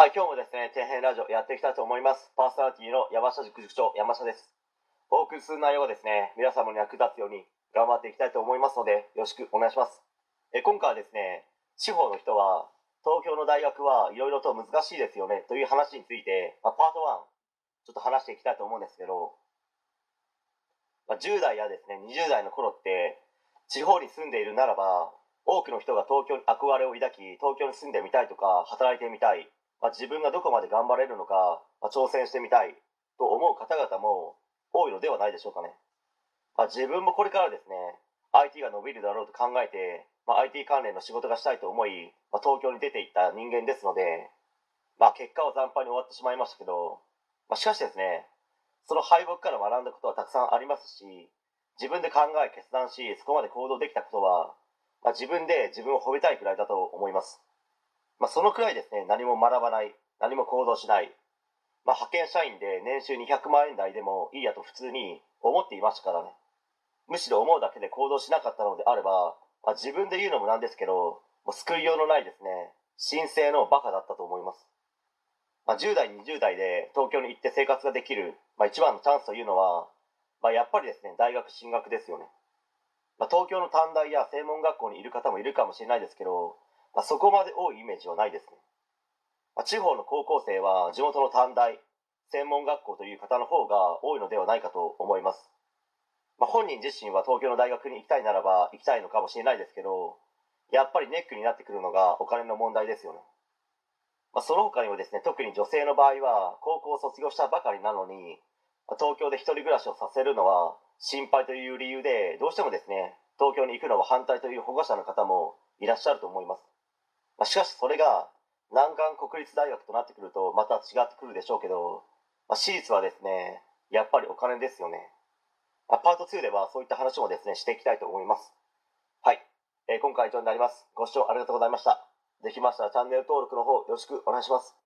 はい、今日もですね、底辺ラジオやっていきたいと思います。パーソナリティの山下塾塾長、山下です。お送りする内容がですね、皆様に役立つように頑張っていきたいと思いますので、よろしくお願いします。え今回はですね、地方の人は、東京の大学はいろいろと難しいですよね、という話について、まあ、パート1、ちょっと話していきたいと思うんですけど、まあ、10代やですね、20代の頃って、地方に住んでいるならば、多くの人が東京に憧れを抱き、東京に住んでみたいとか、働いてみたい、まあ、自分がどこまで頑張れるのか、まあ、挑戦してみたいと思う方々も多いのではないでしょうかね。まあ、自分もこれからですね、IT が伸びるだろうと考えて、まあ、IT 関連の仕事がしたいと思い、まあ、東京に出ていった人間ですので、まあ、結果は惨敗に終わってしまいましたけど、まあ、しかしですね、その敗北から学んだことはたくさんありますし、自分で考え決断し、そこまで行動できたことは、まあ、自分で自分を褒めたいくらいだと思います。まあ、そのくらいですね、何も学ばない、何も行動しない、まあ、派遣社員で年収200万円台でもいいやと普通に思っていましたからね。むしろ思うだけで行動しなかったのであれば、まあ、自分で言うのもなんですけど、もう救いようのないですね、神聖のバカだったと思います。まあ、10代、20代で東京に行って生活ができる、まあ、一番のチャンスというのは、まあ、やっぱりですね、大学進学ですよね。まあ、東京の短大や専門学校にいる方もいるかもしれないですけど、まあ、そこまで多いイメージはないですね。まあ、地方の高校生は地元の短大、専門学校という方の方が多いのではないかと思います。まあ、本人自身は東京の大学に行きたいならば行きたいのかもしれないですけど、やっぱりネックになってくるのがお金の問題ですよね。まあ、その他にもですね、特に女性の場合は高校を卒業したばかりなのに、東京で一人暮らしをさせるのは心配という理由で、どうしてもですね、東京に行くのは反対という保護者の方もいらっしゃると思います。まあ、しかしそれが南岸国立大学となってくるとまた違ってくるでしょうけど、まあ、私立はですね、やっぱりお金ですよね。まあ、パート2ではそういった話もですね、していきたいと思います。はい。えー今回は以上になります。ご視聴ありがとうございました。できましたらチャンネル登録の方よろしくお願いします。